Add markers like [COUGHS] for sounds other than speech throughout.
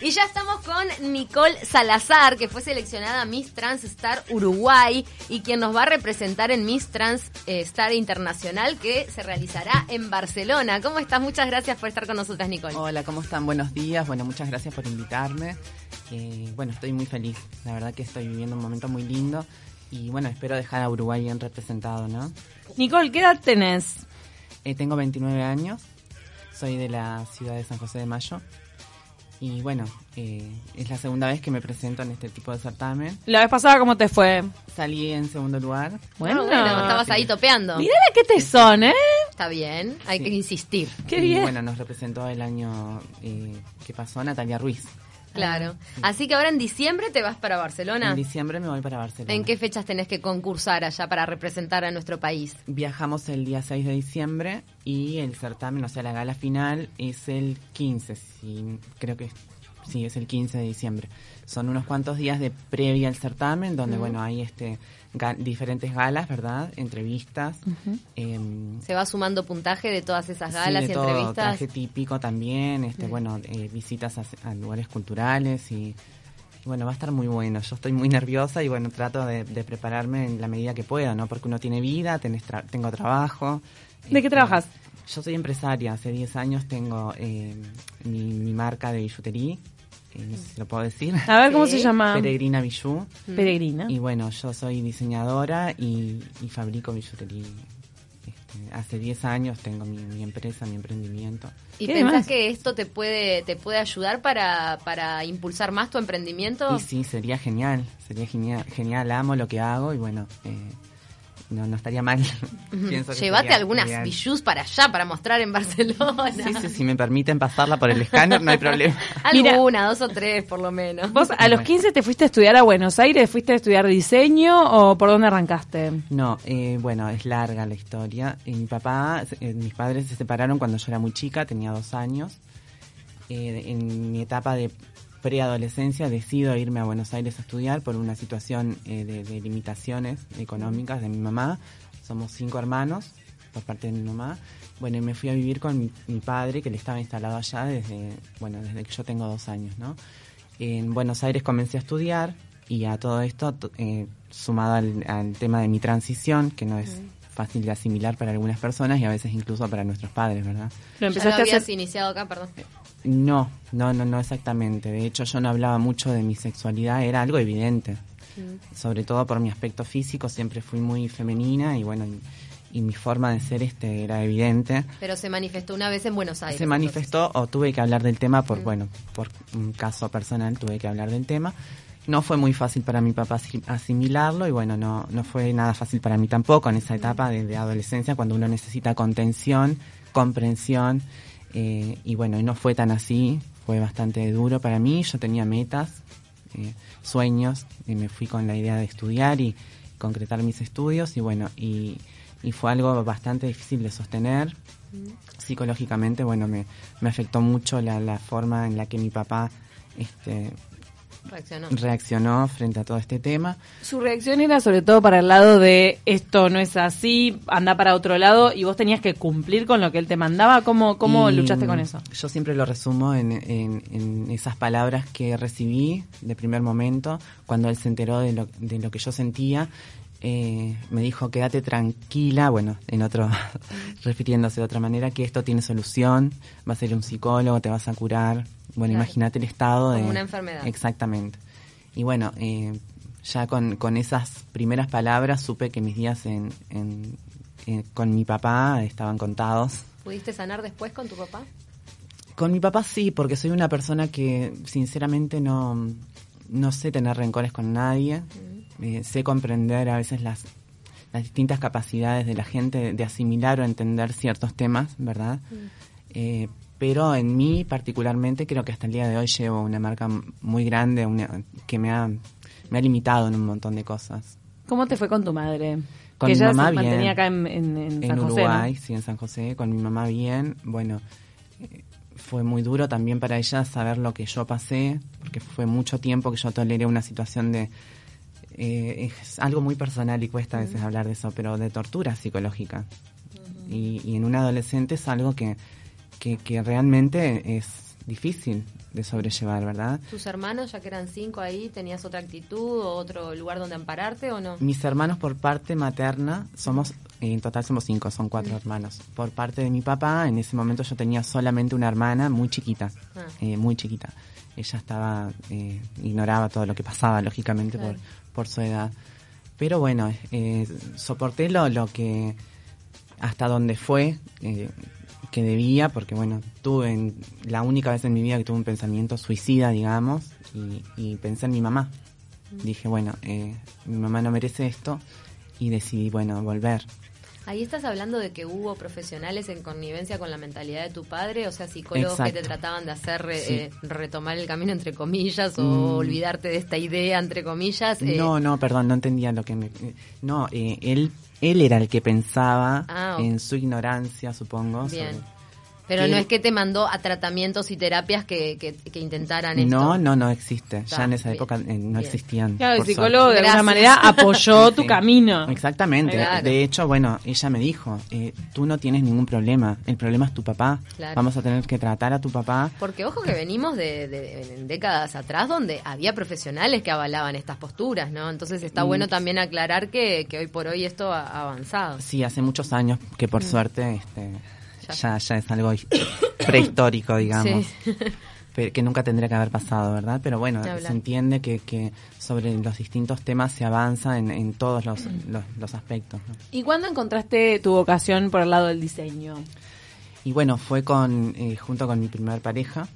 Y ya estamos con Nicole Salazar, que fue seleccionada Miss Trans Star Uruguay y quien nos va a representar en Miss Trans Star Internacional que se realizará en Barcelona. ¿Cómo estás? Muchas gracias por estar con nosotras, Nicole. Hola, ¿cómo están? Buenos días. Bueno, muchas gracias por invitarme. Eh, bueno, estoy muy feliz. La verdad que estoy viviendo un momento muy lindo y bueno, espero dejar a Uruguay bien representado, ¿no? Nicole, ¿qué edad tenés? Eh, tengo 29 años. Soy de la ciudad de San José de Mayo. Y bueno, eh, es la segunda vez que me presento en este tipo de certamen. La vez pasada, ¿cómo te fue? Salí en segundo lugar. Bueno, bueno, estabas ahí topeando. Mira qué te son, ¿eh? Está bien, hay Sí. que insistir. Qué y bien. bueno, nos representó el año eh, que pasó Natalia Ruiz. Claro. Así que ahora en diciembre te vas para Barcelona. En diciembre me voy para Barcelona. ¿En qué fechas tenés que concursar allá para representar a nuestro país? Viajamos el día 6 de diciembre y el certamen, o sea, la gala final es el 15, sí, creo que sí, es el 15 de diciembre. Son unos cuantos días de previa al certamen donde, bueno, hay este ga- diferentes galas, ¿verdad? Entrevistas. em, Se va sumando puntaje de todas esas sí, galas de y todo, entrevistas. traje típico también, este, bueno, eh, visitas a, a lugares culturales y... y Bueno, va a estar muy bueno. Yo estoy muy nerviosa y bueno, trato de, de prepararme en la medida que pueda, ¿no? Porque uno tiene vida, tenés tra- tengo trabajo. ¿De qué Este, trabajas? Yo soy empresaria. Hace 10 años tengo eh, mi, mi marca de billutería. Eh, no sé si lo puedo decir. A ver, ¿cómo Sí. se llama? Peregrina Bijou. Peregrina. Y bueno, yo soy diseñadora y, y fabrico billutería. Este, hace 10 años tengo mi, mi empresa, mi emprendimiento. ¿Y ¿Qué pensás que esto te puede te puede ayudar para, para impulsar más tu emprendimiento? Y sí, sería genial, sería genial, genial, amo lo que hago y bueno, eh, no, no estaría mal. [LAUGHS] Pienso que Llévate algunas ideal. bijus para allá, para mostrar en Barcelona. Sí, sí, si me permiten pasarla por el escáner, no hay problema. Mira. [LAUGHS] Alguna, dos o tres por lo menos. ¿Vos a los 15 te fuiste a estudiar a Buenos Aires? ¿Fuiste a estudiar diseño o por dónde arrancaste? No, eh, bueno, es larga la historia. Y mi papá, eh, mis padres se separaron cuando yo era muy chica, tenía dos años. Eh, en mi etapa de preadolescencia decido irme a Buenos Aires a estudiar por una situación eh, de, de limitaciones económicas de mi mamá. Somos cinco hermanos por parte de mi mamá. Bueno, y me fui a vivir con mi, mi padre, que le estaba instalado allá desde, bueno, desde que yo tengo dos años, ¿no? En Buenos Aires comencé a estudiar y a todo esto, eh, sumado al, al tema de mi transición, que no es fácil de asimilar para algunas personas y a veces incluso para nuestros padres, ¿verdad? Lo ¿Ya empezaste lo a habías hacer. iniciado acá, perdón. No, no, no, no exactamente. De hecho, yo no hablaba mucho de mi sexualidad, era algo evidente. Sobre todo por mi aspecto físico, siempre fui muy femenina y bueno, y, y mi forma de ser este era evidente. Pero se manifestó una vez en Buenos Aires. Se manifestó o tuve que hablar del tema por, bueno, por un caso personal tuve que hablar del tema. No fue muy fácil para mi papá asi- asimilarlo y bueno, no, no fue nada fácil para mí tampoco en esa etapa de, de adolescencia cuando uno necesita contención, comprensión eh, y bueno, no fue tan así, fue bastante duro para mí, yo tenía metas, eh, sueños y me fui con la idea de estudiar y concretar mis estudios y bueno, y, y fue algo bastante difícil de sostener. Psicológicamente, bueno, me, me afectó mucho la, la forma en la que mi papá este, Reaccionó. reaccionó frente a todo este tema. Su reacción era sobre todo para el lado de esto no es así, anda para otro lado y vos tenías que cumplir con lo que él te mandaba. ¿Cómo, cómo Y, luchaste con eso? Yo siempre lo resumo en, en- en esas palabras que recibí de primer momento, cuando él se enteró de lo, de lo que yo sentía. Eh, me dijo, quédate tranquila, bueno, en otro, [LAUGHS] refiriéndose de otra manera, que esto tiene solución, vas a ir a un psicólogo, te vas a curar. Bueno, Claro. imagínate el estado de... Como una enfermedad. Exactamente. Y bueno, eh, ya con, con esas primeras palabras supe que mis días en, en- en- con mi papá estaban contados. ¿Pudiste sanar después con tu papá? Con mi papá sí, porque soy una persona que sinceramente no, no sé tener rencores con nadie. Eh, sé comprender a veces las, las distintas capacidades de la gente de, de asimilar o entender ciertos temas, ¿verdad? Eh, pero en mí particularmente creo que hasta el día de hoy llevo una marca muy grande una- que me ha, me ha limitado en un montón de cosas. ¿Cómo te fue con tu madre? Con que mi ella mamá se mantenía bien. acá en, en- en en José, Uruguay, ¿no? sí, en San José, con mi mamá bien. Bueno, eh, fue muy duro también para ella saber lo que yo pasé, porque fue mucho tiempo que yo toleré una situación de... eh, es algo muy personal y cuesta a veces hablar de eso, pero de tortura psicológica. y, y en un adolescente es algo que, que, que realmente es difícil de sobrellevar, ¿verdad? ¿Tus hermanos, ya que eran cinco ahí, tenías otra actitud o otro lugar donde ampararte o no? Mis hermanos por parte materna, somos, en total somos cinco, son cuatro hermanos. Por parte de mi papá, en ese momento yo tenía solamente una hermana muy chiquita, Ah. eh, muy chiquita. Ella estaba, eh, ignoraba todo lo que pasaba, lógicamente, Claro. por, por su edad. Pero bueno, eh, soporté lo, lo que, hasta donde fue, eh, que debía, porque bueno, tuve en- la única vez en mi vida que tuve un pensamiento suicida, digamos, y, y pensé en mi mamá. Dije, bueno, eh, mi mamá no merece esto y decidí, bueno, volver. Ahí estás hablando de que hubo profesionales en connivencia con la mentalidad de tu padre, o sea, psicólogos que te trataban de hacer eh, Sí. eh, retomar el camino entre comillas o Mm. olvidarte de esta idea entre comillas. eh, No, no, perdón, no entendía lo que me... No, eh, él, él era el que pensaba Ah, en su ignorancia, supongo. Bien. sobre- Pero que- no es que te mandó a tratamientos y terapias que, que, que intentaran esto. No, no, no existe. Está, ya en esa bien, época eh, no bien. existían. Claro, el psicólogo suerte. de alguna Gracias. manera apoyó tu [LAUGHS] Sí. camino. Exactamente. Claro. De hecho, bueno, ella me dijo, eh, tú no tienes ningún problema, el problema es tu papá. Claro. Vamos a tener que tratar a tu papá. Porque ojo que venimos de, de- en décadas atrás donde había profesionales que avalaban estas posturas, ¿no? Entonces está Mm. bueno también aclarar que, que hoy por hoy esto ha avanzado. Sí, hace muchos años que por suerte este, Mm. Ya. ya. Ya, es algo [COUGHS] prehistórico, digamos. Sí. [LAUGHS] Pero que nunca tendría que haber pasado, ¿verdad? Pero bueno, se entiende que, que sobre los distintos temas se avanza en, en todos los, Mm. los, los aspectos. ¿no? ¿Y cuándo encontraste tu vocación por el lado del diseño? Y bueno, fue con eh, junto con mi primer pareja,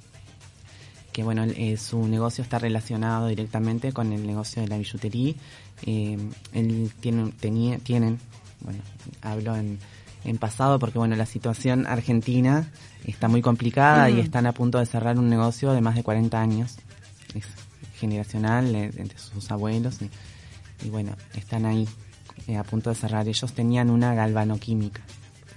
que bueno, eh, su negocio está relacionado directamente con el negocio de la billutería. Eh, él tiene, tenía, tienen, bueno, hablo en, en pasado porque bueno, la situación argentina está muy complicada y están a punto de cerrar un negocio de más de 40 años. Es generacional, eh, entre sus abuelos. Y, y bueno, están ahí eh, a punto de cerrar. Ellos tenían una galvanoquímica.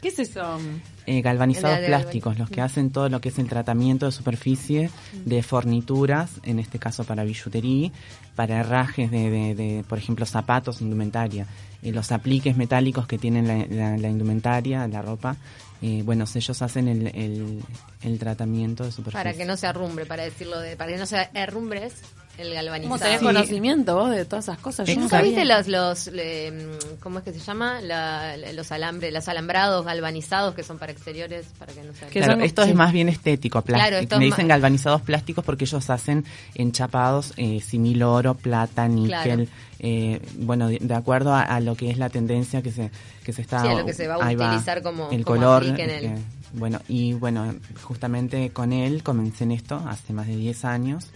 ¿Qué es eso? Eh, galvanizados de- plásticos, los que hacen todo lo que es el tratamiento de superficie de fornituras, en este caso para billutería, para herrajes de, de- de, por ejemplo, zapatos, indumentaria. Eh, los apliques metálicos que tienen la, la- la indumentaria, la ropa, eh, bueno, ellos hacen el, el, el tratamiento de superficie. Para que no se arrumbre, para decirlo de, para que no se herrumbres el galvanizado. ¿Cómo tenés Sí. conocimiento vos de todas esas cosas? Yo no ¿Nunca viste los, los le- mm, cómo es que se llama? La- los alambres, los alambrados galvanizados que son para exteriores, para que no se Claro, son- esto sí. es más bien estético, plástico. Claro, esto es Me más- dicen galvanizados plásticos porque ellos hacen enchapados eh, simil oro, plata, níquel, Claro. eh, bueno, de, de acuerdo a, a lo que es la tendencia que se que se está Sí, a lo que se va a ahí utilizar como- el como color aplique en el- eh, bueno y bueno justamente con él comencé en esto hace más de 10 años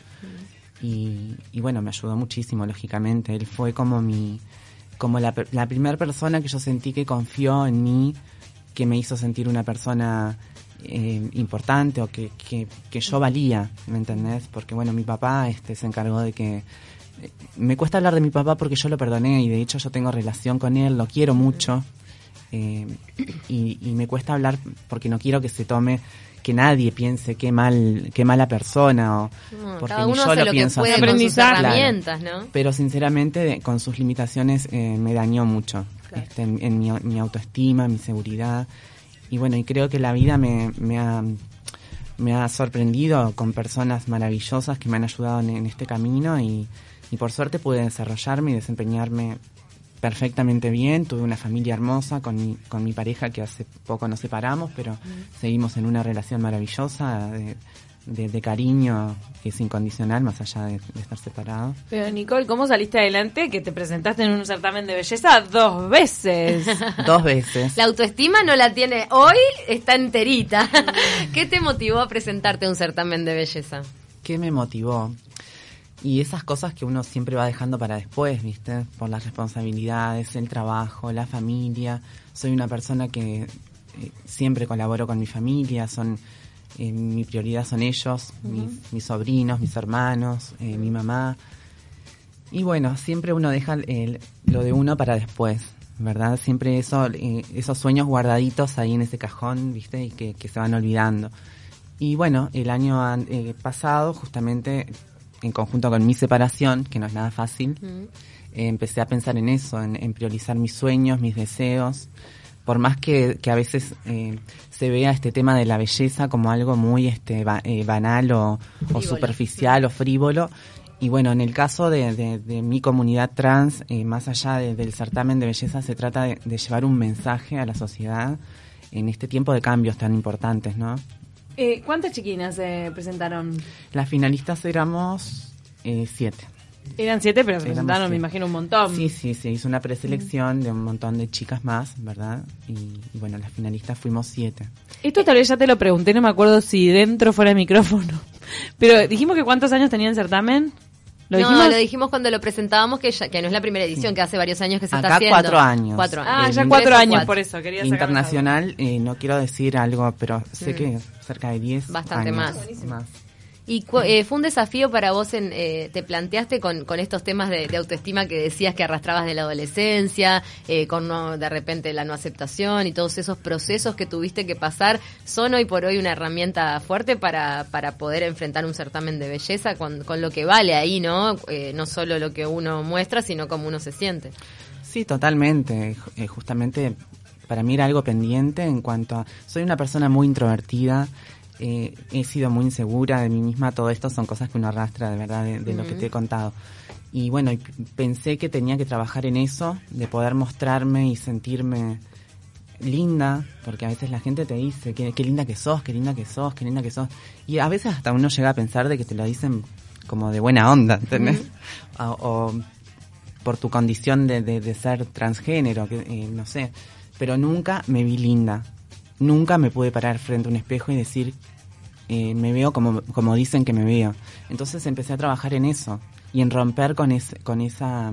y, y bueno me ayudó muchísimo lógicamente él fue como mi como la, la primera persona que yo sentí que confió en mí que me hizo sentir una persona eh, importante o que, que, que yo valía, ¿me entendés? Porque bueno, mi papá este se encargó de que... eh, Me cuesta hablar de mi papá porque yo lo perdoné y de hecho yo tengo relación con él, lo quiero mucho eh, y, y me cuesta hablar porque no quiero que se tome que nadie piense qué mal qué mala persona o No, porque cada ni yo hace lo lo que pienso puede así. con sus herramientas, ¿no? Pero sinceramente, de- con sus limitaciones, eh, me dañó mucho Claro. este, en, en mi, mi autoestima, mi seguridad. Y bueno, y creo que la vida me, me, ha, me ha sorprendido con personas maravillosas que me han ayudado en, en este camino y, y por suerte pude desarrollarme y desempeñarme perfectamente bien. Tuve una familia hermosa con mi, con mi pareja que hace poco nos separamos, pero seguimos en una relación maravillosa de, de- de cariño que es incondicional más allá de, de estar separados. Pero Nicole, ¿cómo saliste adelante que te presentaste en un certamen de belleza dos veces? [LAUGHS] Dos veces. La autoestima no la tiene hoy, está enterita. [LAUGHS] ¿Qué te motivó a presentarte a un certamen de belleza? ¿Qué me motivó? Y esas cosas que uno siempre va dejando para después, ¿viste? Por las responsabilidades, el trabajo, la familia. Soy una persona que eh, siempre colaboro con mi familia, son eh, mi prioridad son ellos, mis, mis sobrinos, mis hermanos, eh, mi mamá. Y bueno, siempre uno deja el- lo de uno para después, ¿verdad? Siempre eso, eh, esos sueños guardaditos ahí en ese cajón, ¿viste? Y que, que se van olvidando. Y bueno, el año pasado, justamente en conjunto con mi separación, que no es nada fácil, eh, empecé a pensar en eso, en, en priorizar mis sueños, mis deseos, por más que, que a veces eh, se vea este tema de la belleza como algo muy este ba- eh, banal o, o superficial o frívolo, y bueno, en el caso de, de- de mi comunidad trans, eh, más allá de- del certamen de belleza, se trata de, de llevar un mensaje a la sociedad en este tiempo de cambios tan importantes, ¿no? Eh, ¿Cuántas chiquinas se presentaron? Las finalistas éramos eh, siete. Eran siete, pero Éramos presentaron, me imagino, un montón. Sí, sí, se hizo una preselección de un montón de chicas más, ¿verdad? Y, y bueno, las finalistas fuimos siete. Esto tal vez ya te lo pregunté, no me acuerdo si dentro fuera de micrófono. [LAUGHS] Pero dijimos que cuántos años tenía el certamen. ¿Lo no, dijimos? lo dijimos cuando lo presentábamos, que, ya, que no es la primera edición, que hace varios años que se está Acá haciendo. cuatro años. Cuatro años. Ah, Eh, ya tres cuatro años, cuatro. por eso. Quería Internacional, eh, no quiero decir algo, pero sé Mm. que cerca de 10 Bastante años más. más. Y eh, fue un desafío para vos, en, eh, te planteaste con, estos temas de, autoestima que decías que arrastrabas de la adolescencia, eh, con no, de repente la no aceptación y todos esos procesos que tuviste que pasar, ¿son hoy por hoy una herramienta fuerte para, para poder enfrentar un certamen de belleza con, con lo que vale ahí, ¿no? Eh, no solo lo que uno muestra, sino cómo uno se siente. Sí, totalmente. Eh, justamente para mí era algo pendiente en cuanto a... Soy una persona muy introvertida, eh, he sido muy insegura de mí misma, todo esto son cosas que uno arrastra de verdad de, de lo que te he contado. Y bueno, pensé que tenía que trabajar en eso, de poder mostrarme y sentirme linda, porque a veces la gente te dice qué, qué linda que sos, qué linda que sos, qué linda que sos. Y a veces hasta uno llega a pensar de que te lo dicen como de buena onda, ¿entendés? o, o por tu condición de, de, de ser transgénero, que, eh, no sé. Pero nunca me vi linda. Nunca me pude parar frente a un espejo y decir, eh, me veo como, como dicen que me veo. Entonces empecé a trabajar en eso y en romper con, ese, con, esa,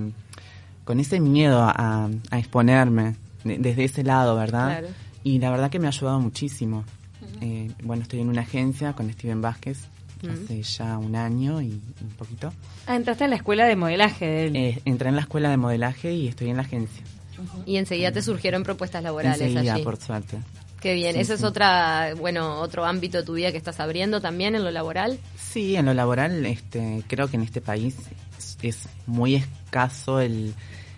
con ese miedo a, a exponerme de- desde ese lado, ¿verdad? Claro. Y la verdad que me ha ayudado muchísimo. Eh, bueno, estoy en una agencia con Steven Vázquez hace ya un año y un poquito. Ah, entraste a la escuela de modelaje de él. Eh, entré en la escuela de modelaje y estoy en la agencia. Y enseguida te surgieron propuestas laborales Enseguida, allí. por suerte. Qué bien, Sí, ese es otra, bueno, otro ámbito de tu vida que estás abriendo también en lo laboral. Sí, en lo laboral, este, creo que en este país es, es muy escaso el,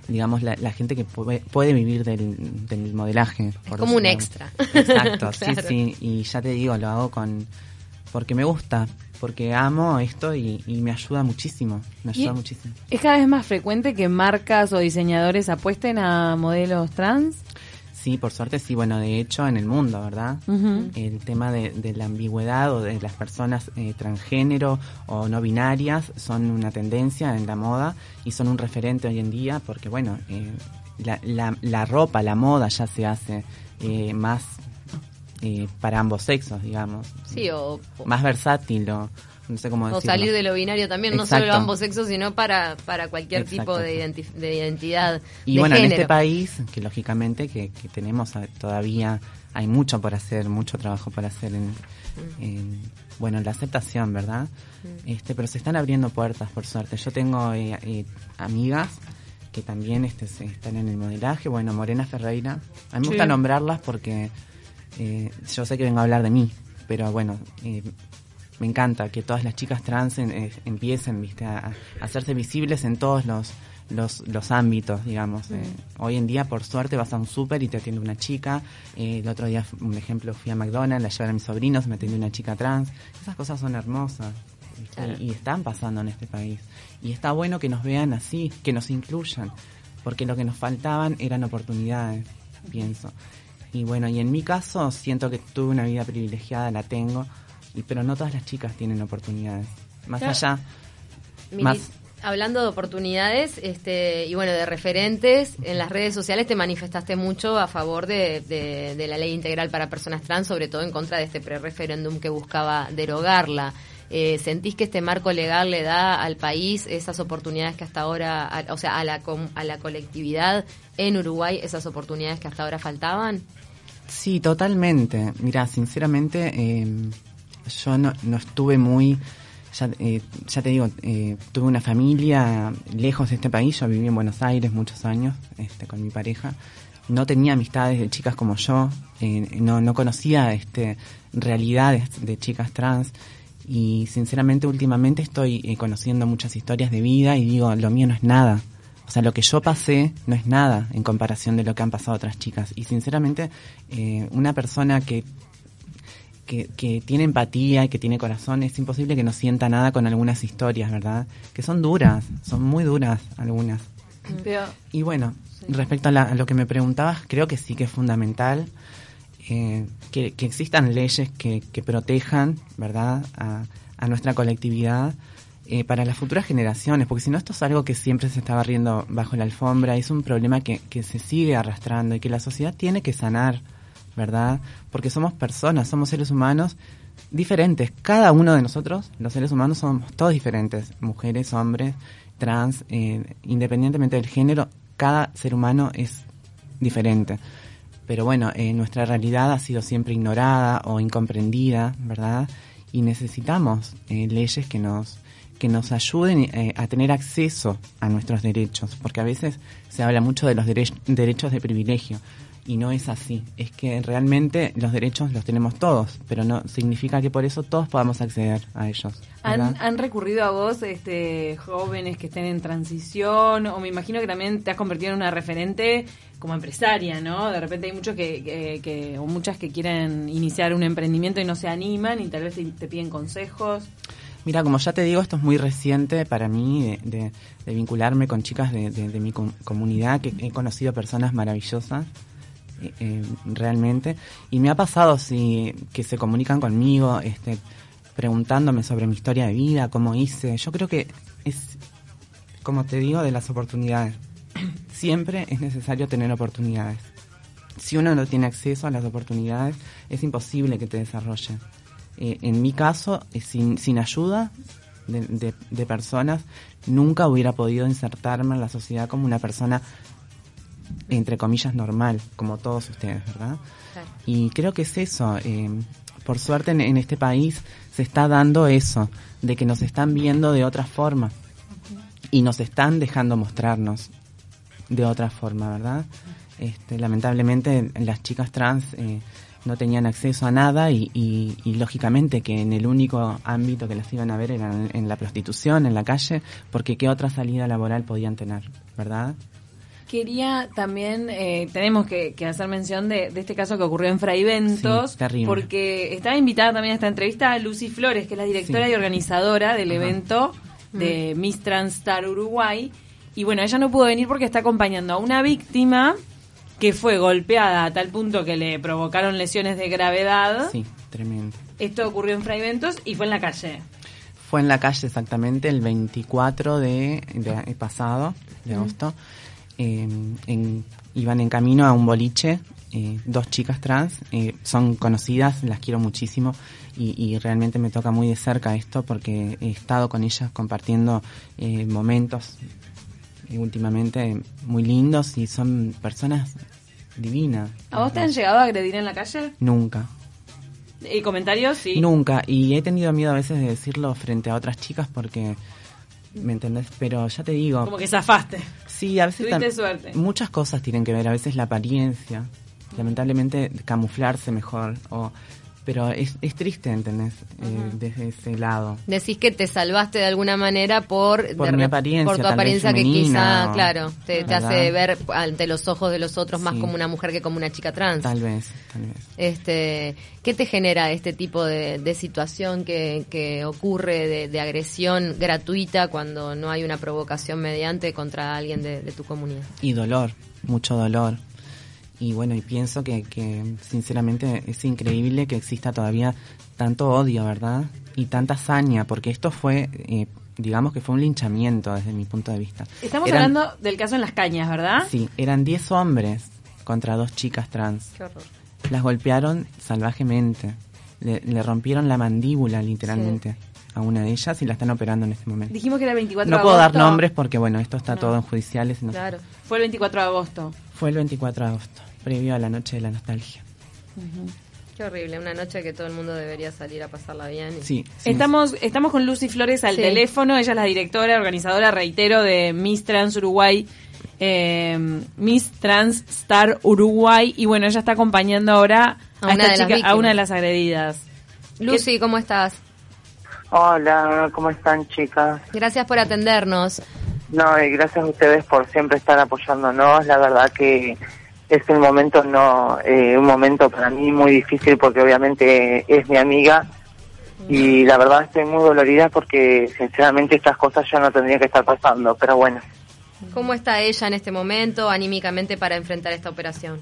digamos, la, la gente que puede, puede vivir del, del modelaje. Es como un extra. Exacto, Claro. [LAUGHS] sí, sí. Y ya te digo, lo hago con, porque me gusta, porque amo esto y, y me ayuda muchísimo, me ayuda muchísimo. ¿Es cada vez más frecuente que marcas o diseñadores apuesten a modelos trans? Sí, por suerte sí, bueno, de hecho en el mundo, ¿verdad? El tema de, de la ambigüedad o de las personas eh, transgénero o no binarias son una tendencia en la moda y son un referente hoy en día porque, bueno, eh, la, la, la ropa, la moda ya se hace eh, más eh, para ambos sexos, digamos. Sí, o- Más versátil o no sé cómo o decirlo. salir de lo binario también, no solo ambos sexos, sino para, para cualquier Exacto. tipo de, identi- de identidad. Y de bueno, en este país, que lógicamente que, que tenemos todavía, hay mucho por hacer, mucho trabajo por hacer en, en, bueno, en la aceptación, ¿verdad? Este, pero se están abriendo puertas, por suerte. Yo tengo eh, eh, amigas que también este, se- están en el modelaje, bueno, Morena Ferreira. A mí me Sí. gusta nombrarlas porque eh, yo sé que vengo a hablar de mí, pero bueno, eh, me encanta que todas las chicas trans en- eh, empiecen ¿viste? A, a hacerse visibles en todos los, los, los ámbitos, digamos. Eh, hoy en día, por suerte, vas a un súper y te atiende una chica. Eh, el otro día, un ejemplo, fui a McDonald's, la llevé a mis sobrinos, me atendió una chica trans. Esas cosas son hermosas. Y, y están pasando en este país. Y está bueno que nos vean así, que nos incluyan. Porque lo que nos faltaban eran oportunidades, pienso. Y bueno, y en mi caso siento que tuve una vida privilegiada, la tengo, pero no todas las chicas tienen oportunidades. Más Claro. allá, más- Hablando de oportunidades este, y bueno, de referentes, en las redes sociales te manifestaste mucho a favor de, de- de la ley integral para personas trans, sobre todo en contra de este pre-referéndum que buscaba derogarla. Eh, ¿Sentís que este marco legal le da al país esas oportunidades que hasta ahora, a- o sea, a la, com- a la colectividad en Uruguay, esas oportunidades que hasta ahora faltaban? sí, totalmente. Mira, sinceramente, eh, yo no, estuve muy, ya, eh, ya te digo, eh, tuve una familia lejos de este país, yo viví en Buenos Aires muchos años este, con mi pareja. No tenía amistades de chicas como yo, eh, no, no conocía este, realidades de chicas trans y sinceramente últimamente estoy eh, conociendo muchas historias de vida y digo, lo mío no es nada. O sea, lo que yo pasé no es nada en comparación de lo que han pasado otras chicas. Y sinceramente, eh, una persona que, que, que tiene empatía y que tiene corazón, es imposible que no sienta nada con algunas historias, ¿verdad? Que son duras, son muy duras algunas. Pero, Y bueno, respecto a, la- a lo que me preguntabas, creo que sí que es fundamental eh, que, que existan leyes que, que protejan, ¿verdad?, a, a nuestra colectividad eh, para las futuras generaciones, porque si no esto es algo que siempre se está barriendo bajo la alfombra, es un problema que, que se sigue arrastrando y que la sociedad tiene que sanar, ¿verdad? Porque somos personas, somos seres humanos diferentes. Cada uno de nosotros, los seres humanos, somos todos diferentes, mujeres, hombres, trans, eh, independientemente del género, cada ser humano es diferente. Pero bueno, eh, nuestra realidad ha sido siempre ignorada o incomprendida, ¿verdad? Y necesitamos eh, leyes que nos que nos ayuden eh, a tener acceso a nuestros derechos, porque a veces se habla mucho de los derech- derechos de privilegio y no es así. Es que realmente los derechos los tenemos todos, pero no significa que por eso todos podamos acceder a ellos. ¿Han, han recurrido a vos este, jóvenes que estén en transición? O me imagino que también te has convertido en una referente como empresaria, ¿no? De repente hay muchos que, que, que- o muchas que quieren iniciar un emprendimiento y no se animan y tal vez te, te piden consejos. Mira, como ya te digo, esto es muy reciente para mí de, de- de vincularme con chicas de, de- de mi com- comunidad, que he conocido personas maravillosas, eh, eh, realmente. Y me ha pasado sí, que se comunican conmigo, este, preguntándome sobre mi historia de vida, cómo hice. Yo creo que es, como te digo, de las oportunidades. [COUGHS] Siempre es necesario tener oportunidades. Si uno no tiene acceso a las oportunidades, es imposible que te desarrolle. Eh, en mi caso, sin, sin ayuda de personas, nunca hubiera podido insertarme en la sociedad como una persona, entre comillas, normal, como todos ustedes, ¿verdad? Claro. Y creo que es eso. eh, por suerte en, en este país se está dando eso, de que nos están viendo de otra forma y nos están dejando mostrarnos de otra forma, ¿verdad? Este, lamentablemente las chicas trans eh, no tenían acceso a nada y, y- y lógicamente que en el único ámbito que las iban a ver era en, en la prostitución, en la calle, porque qué otra salida laboral podían tener, ¿verdad? Quería también, eh, tenemos que, que hacer mención de, de este caso que ocurrió en Fraiventos, Sí, porque estaba invitada también a esta entrevista a Lucy Flores, que es la directora Sí. y organizadora del Ajá. evento de Miss Trans Star Uruguay. Y bueno, ella no pudo venir porque está acompañando a una víctima que fue golpeada a tal punto que le provocaron lesiones de gravedad. Sí, tremendo. Esto ocurrió en Fraiventos y fue en la calle. Fue en la calle exactamente el 24 de, de- pasado, de agosto. Eh, en- iban en camino a un boliche, eh, dos chicas trans, eh, son conocidas, las quiero muchísimo y, y realmente me toca muy de cerca esto porque he estado con ellas compartiendo eh, momentos eh, últimamente muy lindos y son personas divinas. ¿A vos te han llegado a agredir en la calle? Nunca. ¿Y comentarios? Sí. Nunca, y he tenido miedo a veces de decirlo frente a otras chicas porque, ¿me entendés? Pero ya te digo, Como que zafaste. Sí, a veces tuviste suerte. muchas cosas tienen que ver, a veces la apariencia, lamentablemente camuflarse mejor, o pero es, es triste, ¿entendés? Eh, desde ese lado. Decís que te salvaste de alguna manera por, Por de mi apariencia, por tu apariencia que femenina, quizá, o- claro, te, hace ver ante los ojos de los otros más Sí. como una mujer que como una chica trans. Tal vez, tal vez. Este, ¿Qué te genera este tipo de, de situación que, que ocurre de, de agresión gratuita cuando no hay una provocación mediante contra alguien de, de tu comunidad? Y dolor, mucho dolor. Y bueno, y pienso que, que sinceramente es increíble que exista todavía tanto odio, ¿verdad? Y tanta hazaña, porque esto fue, eh, digamos que fue un linchamiento desde mi punto de vista. Estamos Eran- hablando del caso en Las Cañas, ¿verdad? Sí, eran 10 hombres contra dos chicas trans. Qué horror. Las golpearon salvajemente. Le, le rompieron la mandíbula, literalmente, a una de ellas y la están operando en este momento. Dijimos que era el 24 No de puedo dar agosto. nombres porque, bueno, esto está No. todo en judiciales. no sé. Claro. Fue el 24 de agosto. Fue el 24 de agosto, previo a la noche de la nostalgia. Qué horrible, una noche que todo el mundo debería salir a pasarla bien. y- Sí, sí. Estamos, estamos con Lucy Flores al Sí. teléfono. Ella es la directora, organizadora, reitero, de Miss Trans Uruguay. eh, Miss Trans Star Uruguay. Y bueno, ella está acompañando ahora A a, una esta de las chica, a una de las agredidas. Lucy, ¿cómo estás? Hola, ¿cómo están chicas? Gracias por atendernos. No, y gracias a ustedes por siempre estar apoyándonos. La verdad que es un momento no eh, un momento para mí muy difícil porque obviamente es mi amiga y la verdad estoy muy dolorida porque sinceramente estas cosas ya no tendrían que estar pasando, pero bueno. ¿Cómo está ella en este momento anímicamente para enfrentar esta operación?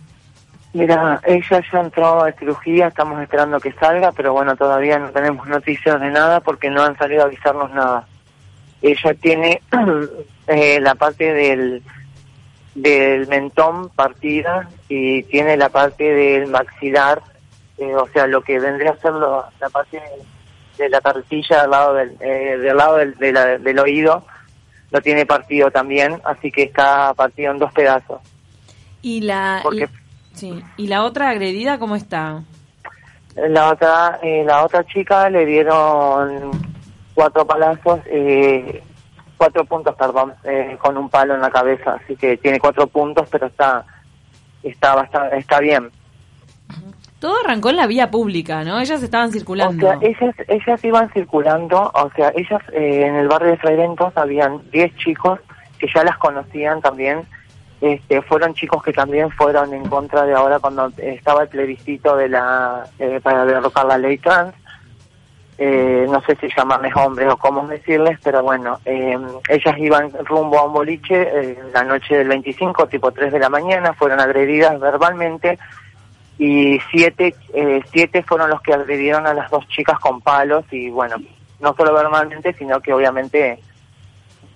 Mira, ella ya entró a cirugía, estamos esperando que salga, pero bueno, todavía no tenemos noticias de nada porque no han salido a avisarnos nada. Ella tiene [CLEARS THROAT] eh, la parte del del mentón partida y tiene la parte del maxilar, eh, o sea, lo que vendría a ser la parte de la carretilla al lado del, eh, del lado del, del oído, lo tiene partido también, así que está partido en dos pedazos. Y la, y, sí, ¿y la otra agredida cómo está? La otra, eh, la otra chica le dieron cuatro palazos, eh, cuatro puntos, perdón, eh, con un palo en la cabeza, así que tiene cuatro puntos, pero está está bastante, está bien. Todo arrancó en la vía pública, ¿no? Ellas estaban circulando. O sea, ellas, ellas iban circulando, o sea, ellas eh, en el barrio de Frairentos habían diez chicos que ya las conocían también. Este, fueron chicos que también fueron en contra de ahora cuando estaba el plebiscito de la eh, para derrocar la ley trans eh, no sé si llamarles hombres o cómo decirles, pero bueno, eh, ellas iban rumbo a un boliche eh, la noche del 25, tipo 3 de la mañana, fueron agredidas verbalmente y siete, eh, siete fueron los que agredieron a las dos chicas con palos y bueno, no solo verbalmente, sino que obviamente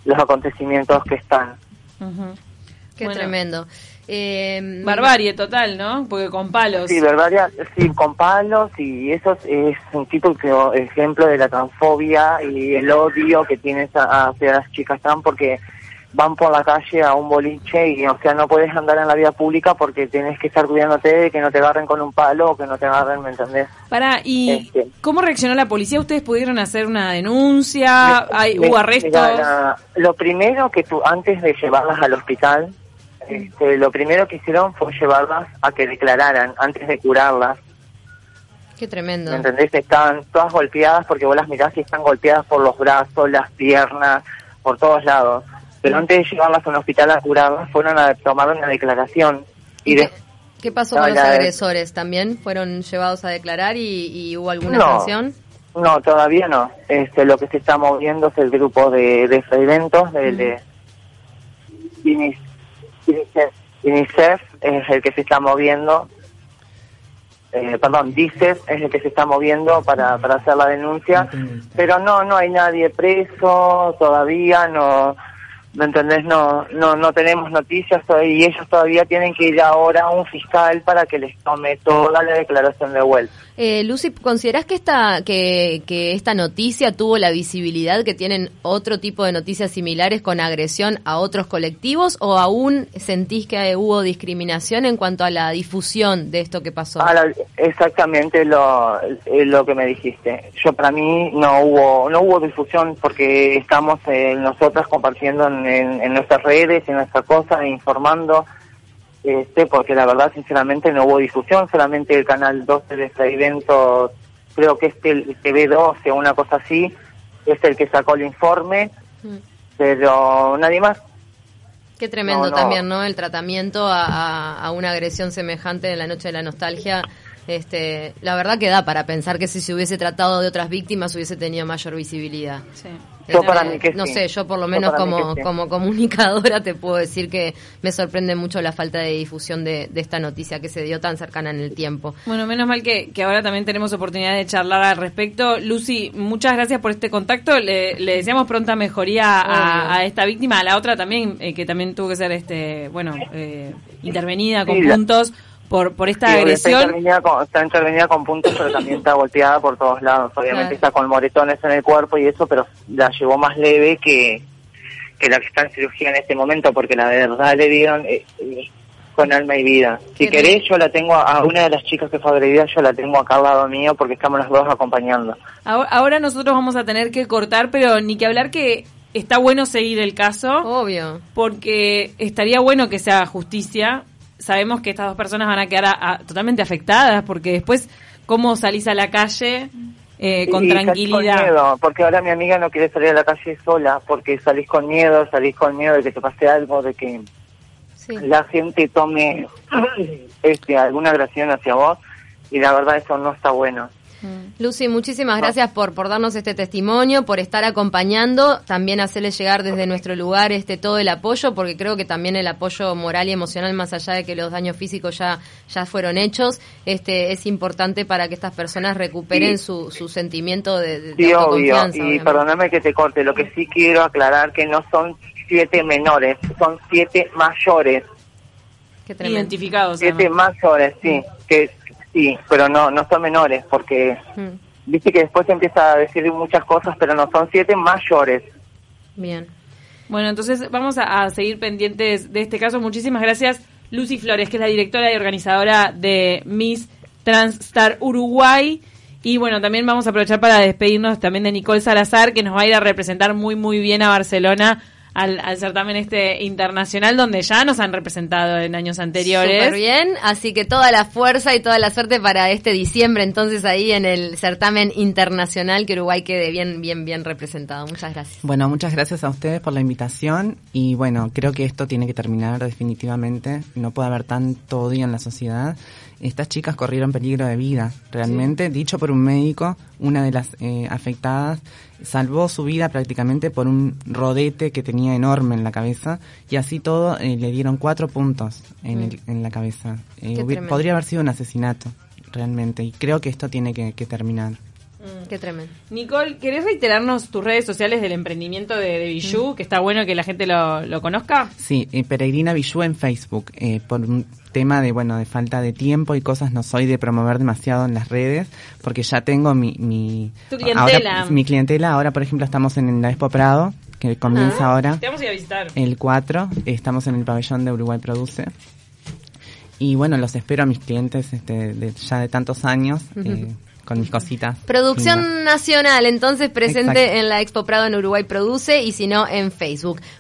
los acontecimientos que están. Qué tremendo. Eh, barbarie total, ¿no? Porque con palos. Sí, barbarie, sí, con palos y eso es un tipo de ejemplo de la transfobia y el odio que tienes hacia las chicas trans porque van por la calle a un boliche y, o sea, no puedes andar en la vía pública porque tienes que estar cuidándote de que no te agarren con un palo o que no te agarren, ¿me entendés? Para, ¿y este. cómo reaccionó la policía? ¿Ustedes pudieron hacer una denuncia? ¿Hay, ¿Hubo arrestos? lo primero que tú, antes de llevarlas al hospital, este, lo primero que hicieron fue llevarlas a que declararan antes de curarlas. Qué tremendo. ¿Me entendés? Estaban todas golpeadas porque vos las mirás y están golpeadas por los brazos, las piernas, por todos lados. Pero antes de llevarlas a un hospital a curarlas, fueron a tomar una declaración. y ¿Qué pasó con los agresores? ¿También fueron llevados a declarar y, hubo alguna sanción? No, todavía no. Este, lo que se está moviendo es el grupo de, de eventos, de, de UNICEF, es el que se está moviendo, eh, perdón, DICEF es el que se está moviendo para, para hacer la denuncia, pero no, no hay nadie preso todavía, no, ¿me entendés? No, no, no tenemos noticias y ellos todavía tienen que ir ahora a un fiscal para que les tome toda la declaración de vuelta. Eh, Lucy, ¿considerás que esta, que, que esta noticia tuvo la visibilidad que tienen otro tipo de noticias similares con agresión a otros colectivos o aún sentís que hubo discriminación en cuanto a la difusión de esto que pasó? exactamente lo, eh, lo que me dijiste. Yo para mí no hubo, no hubo difusión porque estamos eh, nosotras compartiendo en en, nuestras redes, en nuestra cosa, informando, este, porque la verdad, sinceramente, no hubo difusión, solamente el canal 12 de este evento, creo que es el TV12 o una cosa así, es el que sacó el informe, mm. pero nadie más. Qué tremendo también, ¿no? El tratamiento a, a, una agresión semejante en la noche de la nostalgia. Este, la verdad que da para pensar que si se hubiese tratado de otras víctimas hubiese tenido mayor visibilidad. Sí no sé, yo por lo menos como, como comunicadora te puedo decir que me sorprende mucho la falta de difusión de, esta noticia que se dio tan cercana en el tiempo. Bueno, menos mal que, ahora también tenemos oportunidad de charlar al respecto. Lucy, muchas gracias por este contacto. Le, deseamos pronta mejoría a, esta víctima, a la otra también, eh, que también tuvo que ser, este bueno, eh, intervenida con puntos por, por esta agresión. Está intervenida, con, puntos, pero también está golpeada por todos lados. Obviamente está con moretones en el cuerpo y eso, pero la llevó más leve que, que la que está en cirugía en este momento, porque la verdad le dieron eh, eh, con alma y vida. Si querés, yo la tengo a una de las chicas que fue agredida, yo la tengo acá al lado mío porque estamos las dos acompañando. Ahora nosotros vamos a tener que cortar, pero ni que hablar que está bueno seguir el caso. Obvio. Porque estaría bueno que se haga justicia sabemos que estas dos personas van a quedar totalmente afectadas porque después cómo salís a la calle eh, con tranquilidad. Con miedo, porque ahora mi amiga no quiere salir a la calle sola, porque salís con miedo, salís con miedo de que te pase algo, de que Sí. la gente tome este alguna agresión hacia vos, y la verdad eso no está bueno. Lucy, muchísimas gracias por, por darnos este testimonio, por estar acompañando, también hacerle llegar desde nuestro lugar este todo el apoyo, porque creo que también el apoyo moral y emocional, más allá de que los daños físicos ya, ya fueron hechos, este es importante para que estas personas recuperen Sí. su, su sentimiento de, de- Sí, obvio, y obviamente. perdóname que te corte, lo que sí quiero aclarar que no son siete menores, son siete mayores, Qué. Identificados. siete además. mayores, sí, que sí, pero no no son menores, porque Mm, viste que después se empieza a decir muchas cosas, pero no, son siete mayores. Bien. Bueno, entonces vamos a, a seguir pendientes de este caso. Muchísimas gracias, Lucy Flores, que es la directora y organizadora de Miss Transstar Uruguay. Y bueno, también vamos a aprovechar para despedirnos también de Nicole Salazar, que nos va a ir a representar muy, muy bien a Barcelona al, al certamen este internacional, donde ya nos han representado en años anteriores. Súper bien, así que toda la fuerza y toda la suerte para este diciembre, entonces ahí en el certamen internacional que Uruguay quede bien, bien, bien representado. Muchas gracias. Bueno, muchas gracias a ustedes por la invitación y bueno, creo que esto tiene que terminar definitivamente. No puede haber tanto odio en la sociedad. Estas chicas corrieron peligro de vida, realmente. Dicho por un médico, una de las eh, afectadas salvó su vida prácticamente por un rodete que tenía enorme en la cabeza y así todo eh, le dieron cuatro puntos en, el- en la cabeza. Eh, podría haber sido un asesinato, realmente, y creo que esto tiene que- que terminar. Qué tremendo. Nicole, ¿querés reiterarnos tus redes sociales del emprendimiento de, de Bijou? Que está bueno que la gente lo, lo conozca. Sí, eh, Peregrina Bijú en Facebook. eh, por un tema de, bueno, de falta de tiempo y cosas, no soy de promover demasiado en las redes, porque ya tengo mi... mi Tu clientela. ahora- mi clientela. Ahora, por ejemplo, estamos en la Expo Prado, que comienza Ah, ahora Te vamos a ir a visitar. el 4. Estamos en el pabellón de Uruguay Produce. Y bueno, los espero a mis clientes este, de, ya de tantos años, eh, con mis cositas. Producción lindas. nacional, entonces presente Exacto. en la Expo Prado en Uruguay Produce y si no en Facebook.